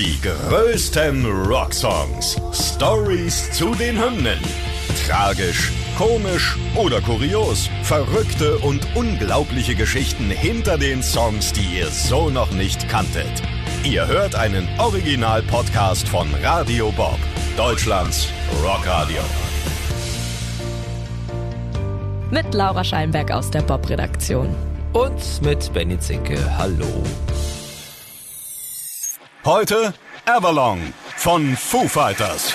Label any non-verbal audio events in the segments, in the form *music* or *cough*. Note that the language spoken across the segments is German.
Die größten Rocksongs. Stories zu den Hymnen. Tragisch, komisch oder kurios. Verrückte und unglaubliche Geschichten hinter den Songs, die ihr so noch nicht kanntet. Ihr hört einen Original-Podcast von Radio Bob, Deutschlands Rockradio. Mit Laura Scheinberg aus der Bob-Redaktion. Und mit Benny Zinke. Hallo. Heute Everlong von Foo Fighters.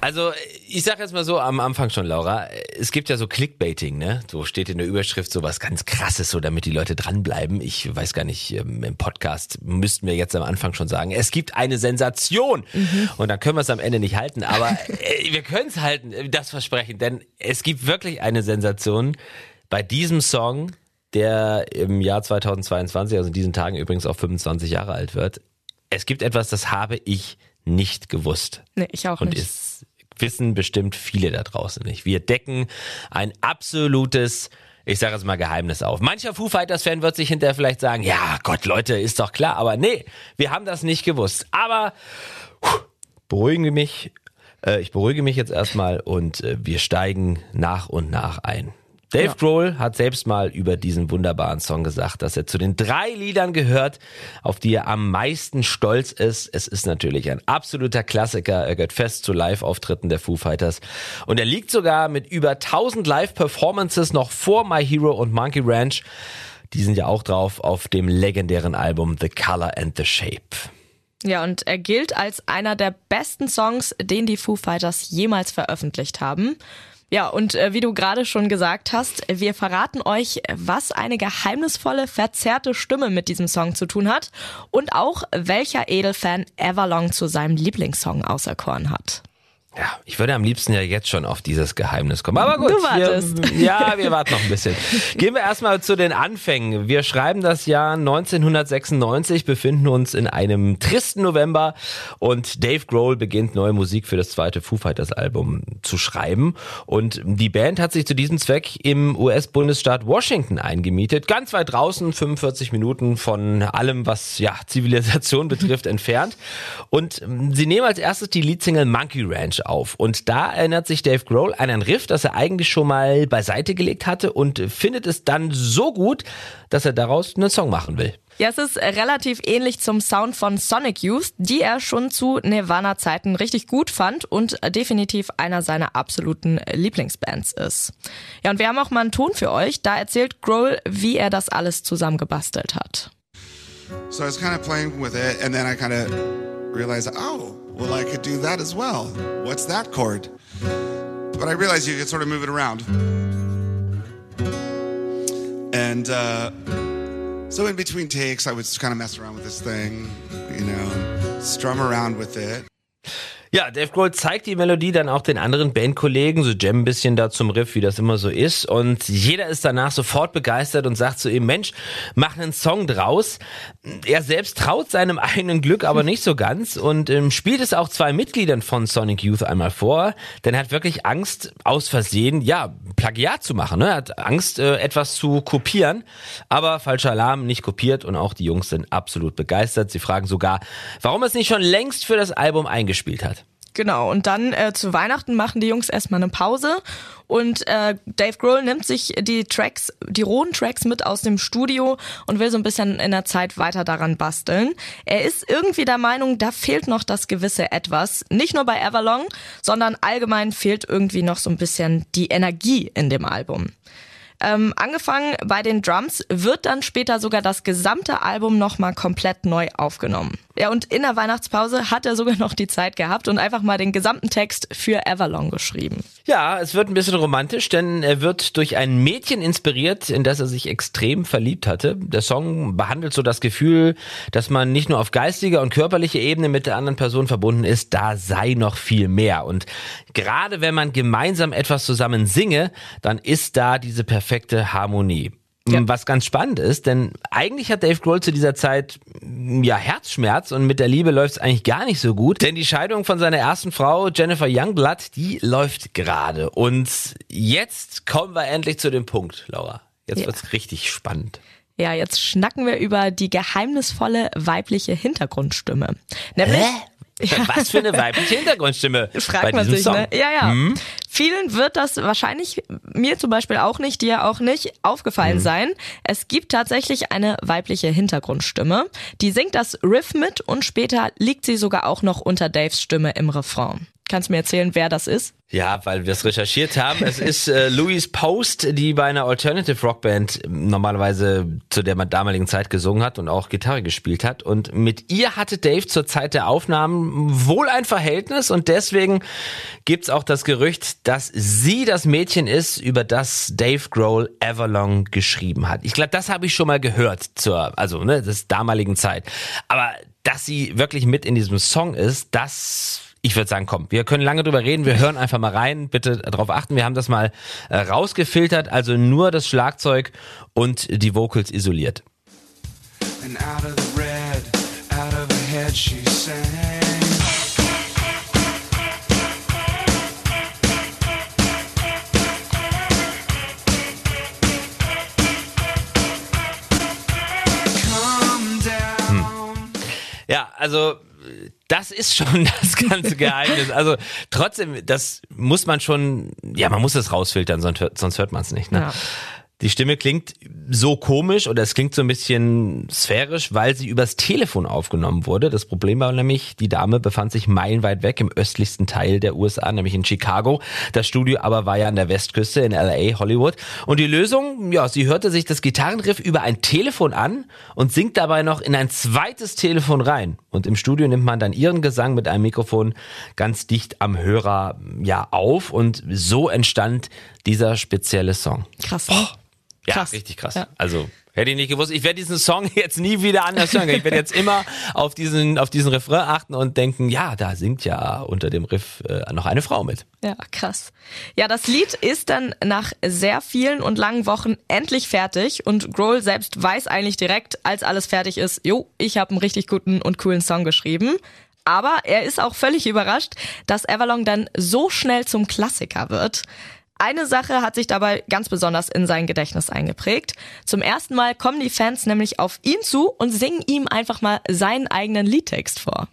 Also, ich sag jetzt mal so am Anfang schon, Laura, es gibt ja so Clickbaiting, ne? So steht in der Überschrift so was ganz krasses, so damit die Leute dranbleiben. Ich weiß gar nicht, ähm, im Podcast müssten wir jetzt am Anfang schon sagen, es gibt eine Sensation. Mhm. Und dann können wir es am Ende nicht halten, aber äh, wir können es halten, das versprechen, denn es gibt wirklich eine Sensation bei diesem Song, der im Jahr 2022, also in diesen Tagen übrigens auch 25 Jahre alt wird. Es gibt etwas, das habe ich nicht gewusst. Nee, ich auch und nicht. Wissen bestimmt viele da draußen nicht. Wir decken ein absolutes ich sage jetzt mal Geheimnis auf. Mancher Foo Fighters Fan wird sich hinterher vielleicht sagen, ja Gott, Leute, ist doch klar. Aber nee, wir haben das nicht gewusst. Aber puh, beruhigen wir mich. Äh, ich beruhige mich jetzt erstmal und äh, wir steigen nach und nach ein. Dave ja. Grohl hat selbst mal über diesen wunderbaren Song gesagt, dass er zu den drei Liedern gehört, auf die er am meisten stolz ist. Es ist natürlich ein absoluter Klassiker. Er gehört fest zu Live-Auftritten der Foo Fighters. Und er liegt sogar mit über 1000 Live-Performances noch vor My Hero und Monkey Ranch. Die sind ja auch drauf auf dem legendären Album The Color and the Shape. Ja, und er gilt als einer der besten Songs, den die Foo Fighters jemals veröffentlicht haben. Ja, und äh, wie du gerade schon gesagt hast, wir verraten euch, was eine geheimnisvolle, verzerrte Stimme mit diesem Song zu tun hat und auch welcher Edelfan Everlong zu seinem Lieblingssong auserkoren hat. Ja, ich würde am liebsten ja jetzt schon auf dieses Geheimnis kommen. Aber gut. Du wartest. Wir, ja, wir warten noch ein bisschen. *laughs* Gehen wir erstmal zu den Anfängen. Wir schreiben das Jahr 1996, befinden uns in einem tristen November und Dave Grohl beginnt neue Musik für das zweite Foo Fighters Album zu schreiben. Und die Band hat sich zu diesem Zweck im US-Bundesstaat Washington eingemietet. Ganz weit draußen, 45 Minuten von allem, was ja Zivilisation *laughs* betrifft, entfernt. Und sie nehmen als erstes die Leadsingle Monkey Ranch auf. Und da erinnert sich Dave Grohl an ein Riff, das er eigentlich schon mal beiseite gelegt hatte und findet es dann so gut, dass er daraus einen Song machen will. Ja, es ist relativ ähnlich zum Sound von Sonic Youth, die er schon zu Nirvana-Zeiten richtig gut fand und definitiv einer seiner absoluten Lieblingsbands ist. Ja, und wir haben auch mal einen Ton für euch. Da erzählt Grohl, wie er das alles zusammengebastelt hat. So I was kind of playing with it and then I kind of realized, oh, well, I could do that as well. What's that chord? But I realized you could sort of move it around. And uh, so in between takes, I would just kind of mess around with this thing, you know, strum around with it. Ja, Dave Grohl zeigt die Melodie dann auch den anderen Bandkollegen, so jam ein bisschen da zum Riff, wie das immer so ist. Und jeder ist danach sofort begeistert und sagt zu ihm, Mensch, mach einen Song draus. Er selbst traut seinem *laughs* eigenen Glück aber nicht so ganz und ähm, spielt es auch zwei Mitgliedern von Sonic Youth einmal vor, denn er hat wirklich Angst, aus Versehen, ja, Plagiat zu machen. Ne? Er hat Angst, äh, etwas zu kopieren, aber falscher Alarm, nicht kopiert und auch die Jungs sind absolut begeistert. Sie fragen sogar, warum er es nicht schon längst für das Album eingespielt hat. Genau, und dann äh, zu Weihnachten machen die Jungs erstmal eine Pause und äh, Dave Grohl nimmt sich die Tracks, die rohen Tracks mit aus dem Studio und will so ein bisschen in der Zeit weiter daran basteln. Er ist irgendwie der Meinung, da fehlt noch das gewisse Etwas. Nicht nur bei Everlong, sondern allgemein fehlt irgendwie noch so ein bisschen die Energie in dem Album. Ähm, angefangen bei den Drums wird dann später sogar das gesamte Album nochmal komplett neu aufgenommen. Ja, und in der Weihnachtspause hat er sogar noch die Zeit gehabt und einfach mal den gesamten Text für Everlong geschrieben. Ja, es wird ein bisschen romantisch, denn er wird durch ein Mädchen inspiriert, in das er sich extrem verliebt hatte. Der Song behandelt so das Gefühl, dass man nicht nur auf geistiger und körperlicher Ebene mit der anderen Person verbunden ist, da sei noch viel mehr. Und gerade wenn man gemeinsam etwas zusammen singe, dann ist da diese perfekte Harmonie. Ja. Ja. Was ganz spannend ist, denn eigentlich hat Dave Grohl zu dieser Zeit ja Herzschmerz und mit der Liebe läuft es eigentlich gar nicht so gut, denn die Scheidung von seiner ersten Frau Jennifer Youngblood, die läuft gerade und jetzt kommen wir endlich zu dem Punkt, Laura. Jetzt Ja. wird's richtig spannend. Ja, jetzt schnacken wir über die geheimnisvolle weibliche Hintergrundstimme. Nämlich, *laughs* Was für eine weibliche Hintergrundstimme *laughs* Fragt bei man diesem sich, Song. ne? Ja, ja. Vielen wird das wahrscheinlich, mir zum Beispiel auch nicht, dir auch nicht, aufgefallen sein. Es gibt tatsächlich eine weibliche Hintergrundstimme. Die singt das Riff mit und später liegt sie sogar auch noch unter Daves Stimme im Refrain. Kannst du mir erzählen, wer das ist? Ja, weil wir es recherchiert haben. Es ist äh, Louise Post, die bei einer Alternative Rockband normalerweise zu der damaligen Zeit gesungen hat und auch Gitarre gespielt hat. Und mit ihr hatte Dave zur Zeit der Aufnahmen wohl ein Verhältnis und deswegen gibt's auch das Gerücht, dass sie das Mädchen ist, über das Dave Grohl Everlong geschrieben hat. Ich glaube, das habe ich schon mal gehört zur, also ne, des damaligen Zeit. Aber dass sie wirklich mit in diesem Song ist, das ich würde sagen, komm, wir können lange drüber reden, wir hören einfach mal rein, bitte darauf achten, wir haben das mal äh, rausgefiltert, also nur das Schlagzeug und die Vocals isoliert. And out of the red, out of her head, she sang. Down. Ja, also das ist schon *laughs* das ganze Geheimnis. Also trotzdem, das muss man schon, ja, man muss es rausfiltern, sonst, hört- sonst hört man es nicht. Ne? Ja. Die Stimme klingt so komisch oder es klingt so ein bisschen sphärisch, weil sie übers Telefon aufgenommen wurde. Das Problem war nämlich, die Dame befand sich meilenweit weg im östlichsten Teil der USA, nämlich in Chicago. Das Studio aber war ja an der Westküste in LA, Hollywood. Und die Lösung, ja, sie hörte sich das Gitarrenriff über ein Telefon an und singt dabei noch in ein zweites Telefon rein. Und im Studio nimmt man dann ihren Gesang mit einem Mikrofon ganz dicht am Hörer ja auf und so entstand dieser spezielle Song. Krass. Ne? Ja, Krass. richtig krass. Ja. Also hätte ich nicht gewusst. Ich werde diesen Song *laughs* jetzt nie wieder anders hören. Ich werde jetzt immer auf diesen auf diesen Refrain achten und denken, ja, da singt ja unter dem Riff äh, noch eine Frau mit. Ja, krass. Ja, das Lied ist dann nach sehr vielen und langen Wochen endlich fertig und Grohl selbst weiß eigentlich direkt, als alles fertig ist, jo, ich habe einen richtig guten und coolen Song geschrieben. Aber er ist auch völlig überrascht, dass Everlong dann so schnell zum Klassiker wird. Eine Sache hat sich dabei ganz besonders in sein Gedächtnis eingeprägt. Zum ersten Mal kommen die Fans nämlich auf ihn zu und singen ihm einfach mal seinen eigenen Liedtext vor.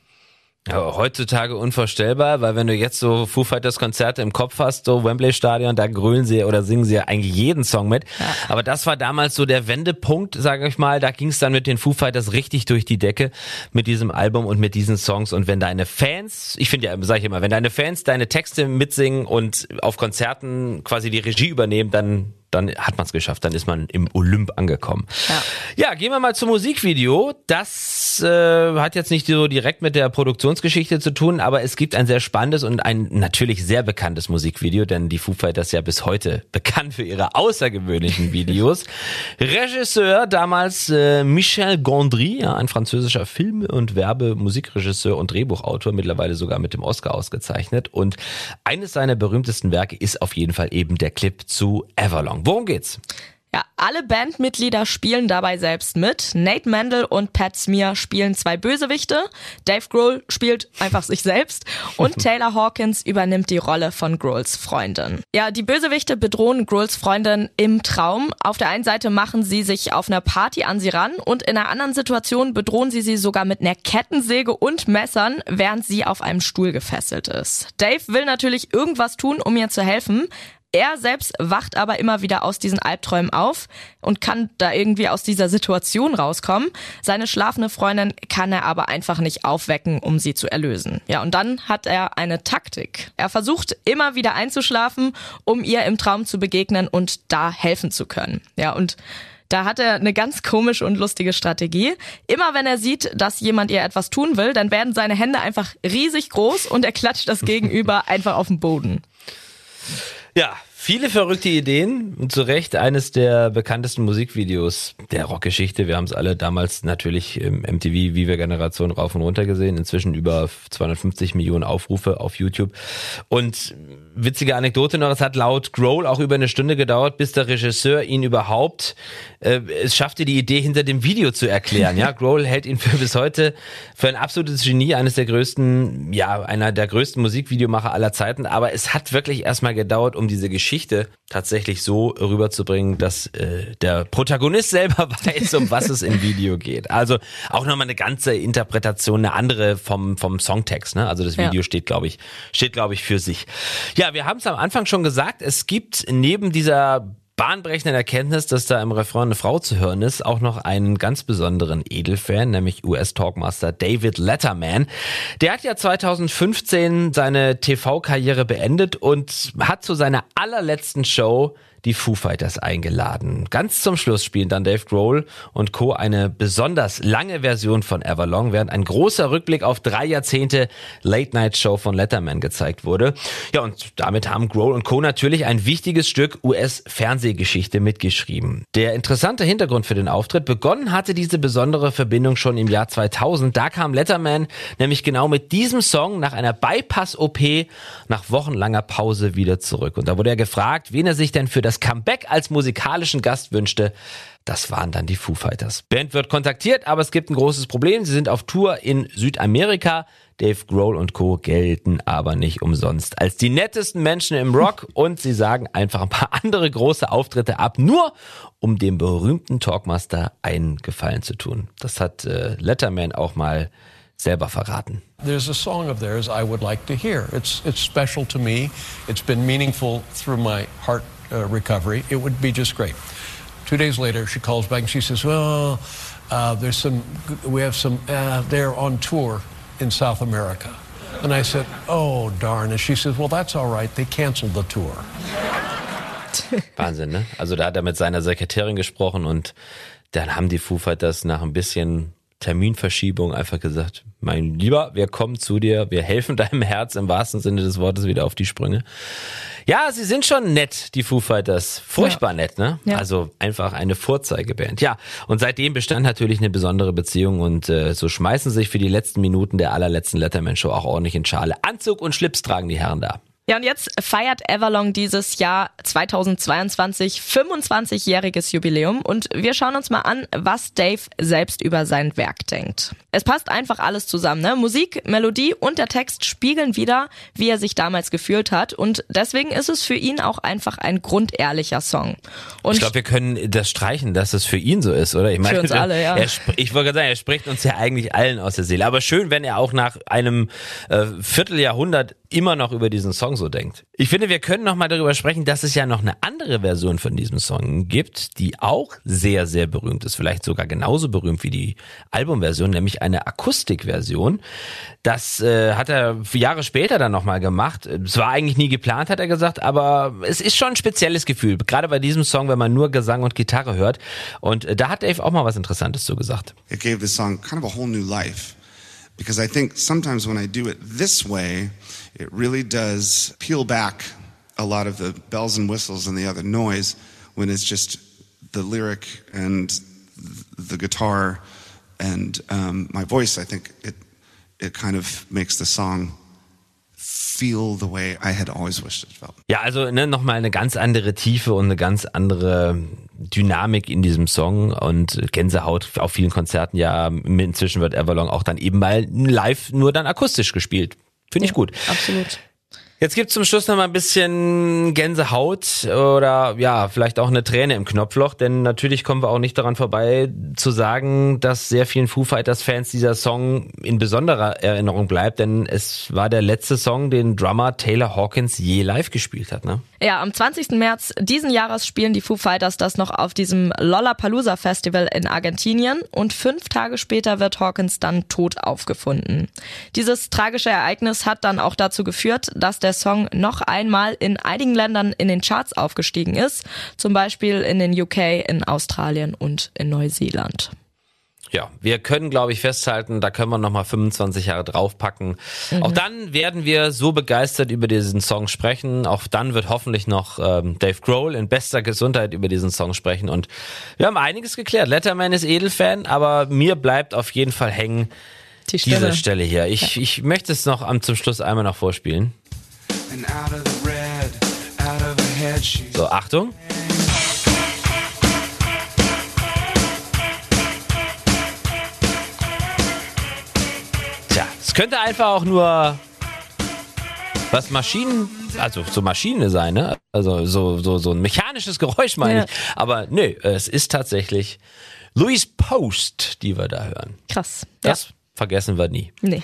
Ja, heutzutage unvorstellbar, weil wenn du jetzt so Foo Fighters Konzerte im Kopf hast, so Wembley Stadion, da grölen sie oder singen sie ja eigentlich jeden Song mit. Aber das war damals so der Wendepunkt, sage ich mal. Da ging es dann mit den Foo Fighters richtig durch die Decke mit diesem Album und mit diesen Songs. Und wenn deine Fans, ich finde ja, sage ich immer, wenn deine Fans deine Texte mitsingen und auf Konzerten quasi die Regie übernehmen, dann dann hat man es geschafft, dann ist man im Olymp angekommen. Ja, gehen wir mal zum Musikvideo. Das äh, hat jetzt nicht so direkt mit der Produktionsgeschichte zu tun, aber es gibt ein sehr spannendes und ein natürlich sehr bekanntes Musikvideo, denn die Foo Fighters ja bis heute *laughs* bekannt für ihre außergewöhnlichen Videos. Regisseur damals äh, Michel Gondry, ja, ein französischer Film- und Werbemusikregisseur und Drehbuchautor, mittlerweile sogar mit dem Oscar ausgezeichnet. Und eines seiner berühmtesten Werke ist auf jeden Fall eben der Clip zu Everlong. Worum geht's? Ja, alle Bandmitglieder spielen dabei selbst mit. Nate Mendel und Pat Smear spielen zwei Bösewichte. Dave Grohl spielt einfach sich selbst. Und *laughs* Taylor Hawkins übernimmt die Rolle von Grohls Freundin. Ja, die Bösewichte bedrohen Grohls Freundin im Traum. Auf der einen Seite machen sie sich auf einer Party an sie ran und in einer anderen Situation bedrohen sie sie sogar mit einer Kettensäge und Messern, während sie auf einem Stuhl gefesselt ist. Dave will natürlich irgendwas tun, um ihr zu helfen. Er selbst wacht aber immer wieder aus diesen Albträumen auf und kann da irgendwie aus dieser Situation rauskommen. Seine schlafende Freundin kann er aber einfach nicht aufwecken, um sie zu erlösen. Ja, und dann hat er eine Taktik. Er versucht immer wieder einzuschlafen, um ihr im Traum zu begegnen und da helfen zu können. Ja, und da hat er eine ganz komische und lustige Strategie. Immer wenn er sieht, dass jemand ihr etwas tun will, dann werden seine Hände einfach riesig groß und er klatscht das *laughs* Gegenüber einfach auf den Boden. Ja, Viele verrückte Ideen und zu Recht eines der bekanntesten Musikvideos der Rockgeschichte. Wir haben es alle damals natürlich im MTV Viva Generation rauf und runter gesehen. Inzwischen über 250 Millionen Aufrufe auf YouTube. Und witzige Anekdote noch, es hat laut Grohl auch über eine Stunde gedauert, bis der Regisseur ihn überhaupt äh, es schaffte, die Idee hinter dem Video zu erklären. Ja, Grohl hält ihn für bis heute für ein absolutes Genie, eines der größten, ja, einer der größten Musikvideomacher aller Zeiten. Aber es hat wirklich erstmal gedauert, um diese Geschichte tatsächlich so rüberzubringen, dass äh, der Protagonist selber *laughs* weiß, um was es im Video geht. Also auch nochmal eine ganze Interpretation, eine andere vom, vom Songtext. Ne? Also das Video Ja. steht, glaube ich, steht, glaube ich, für sich. Ja, wir haben es am Anfang schon gesagt, es gibt neben dieser bahnbrechenden Erkenntnis, dass da im Refrain eine Frau zu hören ist, auch noch einen ganz besonderen Edelfan, nämlich US-Talkmaster David Letterman. Der hat ja 2015 seine TV-Karriere beendet und hat zu seiner allerletzten Show die Foo Fighters eingeladen. Ganz zum Schluss spielen dann Dave Grohl und Co. eine besonders lange Version von Everlong, während ein großer Rückblick auf drei Jahrzehnte Late-Night-Show von Letterman gezeigt wurde. Ja, und damit haben Grohl und Co. natürlich ein wichtiges Stück US-Fernsehgeschichte mitgeschrieben. Der interessante Hintergrund für den Auftritt, begonnen hatte diese besondere Verbindung schon im Jahr 2000. Da kam Letterman nämlich genau mit diesem Song nach einer Bypass-OP nach wochenlanger Pause wieder zurück. Und da wurde er gefragt, wen er sich denn für das Comeback als musikalischen Gast wünschte. Das waren dann die Foo Fighters. Band wird kontaktiert, aber es gibt ein großes Problem. Sie sind auf Tour in Südamerika. Dave Grohl und Co. gelten aber nicht umsonst als die nettesten Menschen im Rock *laughs* und sie sagen einfach ein paar andere große Auftritte ab, nur um dem berühmten Talkmaster einen Gefallen zu tun. Das hat äh, Letterman auch mal selber verraten. There's a song of theirs I would like to hear. It's, it's special to me. It's been meaningful through my heart uh, recovery. It would be just great. Two days later, she calls back and she says, Well, uh, there's some, we have some, uh, they're on tour in South America. And I said, Oh, darn. And she says, Well, that's all right. They canceled the tour. *laughs* Wahnsinn, ne? Also da hat er mit seiner Sekretärin gesprochen und dann haben die Foo Fighters nach ein bisschen Terminverschiebung einfach gesagt, mein Lieber, wir kommen zu dir, wir helfen deinem Herz im wahrsten Sinne des Wortes wieder auf die Sprünge. Ja, sie sind schon nett, die Foo Fighters. Furchtbar nett, ne? Ja. Also einfach eine Vorzeigeband. Ja, und seitdem bestand natürlich eine besondere Beziehung und äh, so schmeißen sich für die letzten Minuten der allerletzten Letterman-Show auch ordentlich in Schale. Anzug und Schlips tragen die Herren da. Ja, und jetzt feiert Everlong dieses Jahr 2022 25-jähriges Jubiläum und wir schauen uns mal an, was Dave selbst über sein Werk denkt. Es passt einfach alles zusammen, ne? Musik, Melodie und der Text spiegeln wieder, wie er sich damals gefühlt hat und deswegen ist es für ihn auch einfach ein grundehrlicher Song. Und Ich glaube, wir können das streichen, dass es für ihn so ist, oder? Ich meine, Für uns alle, ja. Ich wollte gerade sagen, er spricht uns ja eigentlich allen aus der Seele. Aber schön, wenn er auch nach einem äh, Vierteljahrhundert immer noch über diesen Song so denkt. Ich finde, wir können noch mal darüber sprechen, dass es ja noch eine andere Version von diesem Song gibt, die auch sehr, sehr berühmt ist. Vielleicht sogar genauso berühmt wie die Albumversion, nämlich eine Akustikversion. Das äh, hat er Jahre später dann nochmal gemacht. Es war eigentlich nie geplant, hat er gesagt, aber es ist schon ein spezielles Gefühl. Gerade bei diesem Song, wenn man nur Gesang und Gitarre hört. Und äh, da hat Dave auch mal was Interessantes zu gesagt. it gave the song kind of a whole new life. Because I think sometimes when I do it this way, it really does peel back a lot of the bells and whistles and the other noise when it's just the lyric and the guitar and um, my voice. I think it, it kind of makes the song feel the way I had always wished it felt. Ja, also ne, nochmal eine ganz andere Tiefe und eine ganz andere Dynamik in diesem Song und Gänsehaut auf vielen Konzerten. Ja, inzwischen wird Everlong auch dann eben mal live nur dann akustisch gespielt. Finde ich gut. absolut. Jetzt gibt's zum Schluss noch mal ein bisschen Gänsehaut oder ja, vielleicht auch eine Träne im Knopfloch, denn natürlich kommen wir auch nicht daran vorbei zu sagen, dass sehr vielen Foo Fighters Fans dieser Song in besonderer Erinnerung bleibt, denn es war der letzte Song, den Drummer Taylor Hawkins je live gespielt hat, ne? Ja, am 20. März diesen Jahres spielen die Foo Fighters das noch auf diesem Lollapalooza Festival in Argentinien und fünf Tage später wird Hawkins dann tot aufgefunden. Dieses tragische Ereignis hat dann auch dazu geführt, dass der Song noch einmal in einigen Ländern in den Charts aufgestiegen ist, zum Beispiel in den UK, in Australien und in Neuseeland. ja, wir können, glaube ich, festhalten, da können wir nochmal 25 Jahre draufpacken. Mhm. Auch dann werden wir so begeistert über diesen Song sprechen. Auch dann wird hoffentlich noch ähm, Dave Grohl in bester Gesundheit über diesen Song sprechen. Und wir haben einiges geklärt. Letterman ist Edelfan, aber mir bleibt auf jeden Fall hängen Die Stimme. diese Stelle hier. Ich, ich möchte es noch am, zum Schluss einmal noch vorspielen. So, Achtung. Tja, es könnte einfach auch nur was Maschinen, also so Maschine sein, ne? Also so, so, so ein mechanisches Geräusch meine Ja. ich. Aber nö, es ist tatsächlich Louise Post, die wir da hören. Krass. Das vergessen wir nie. Ja. Nee.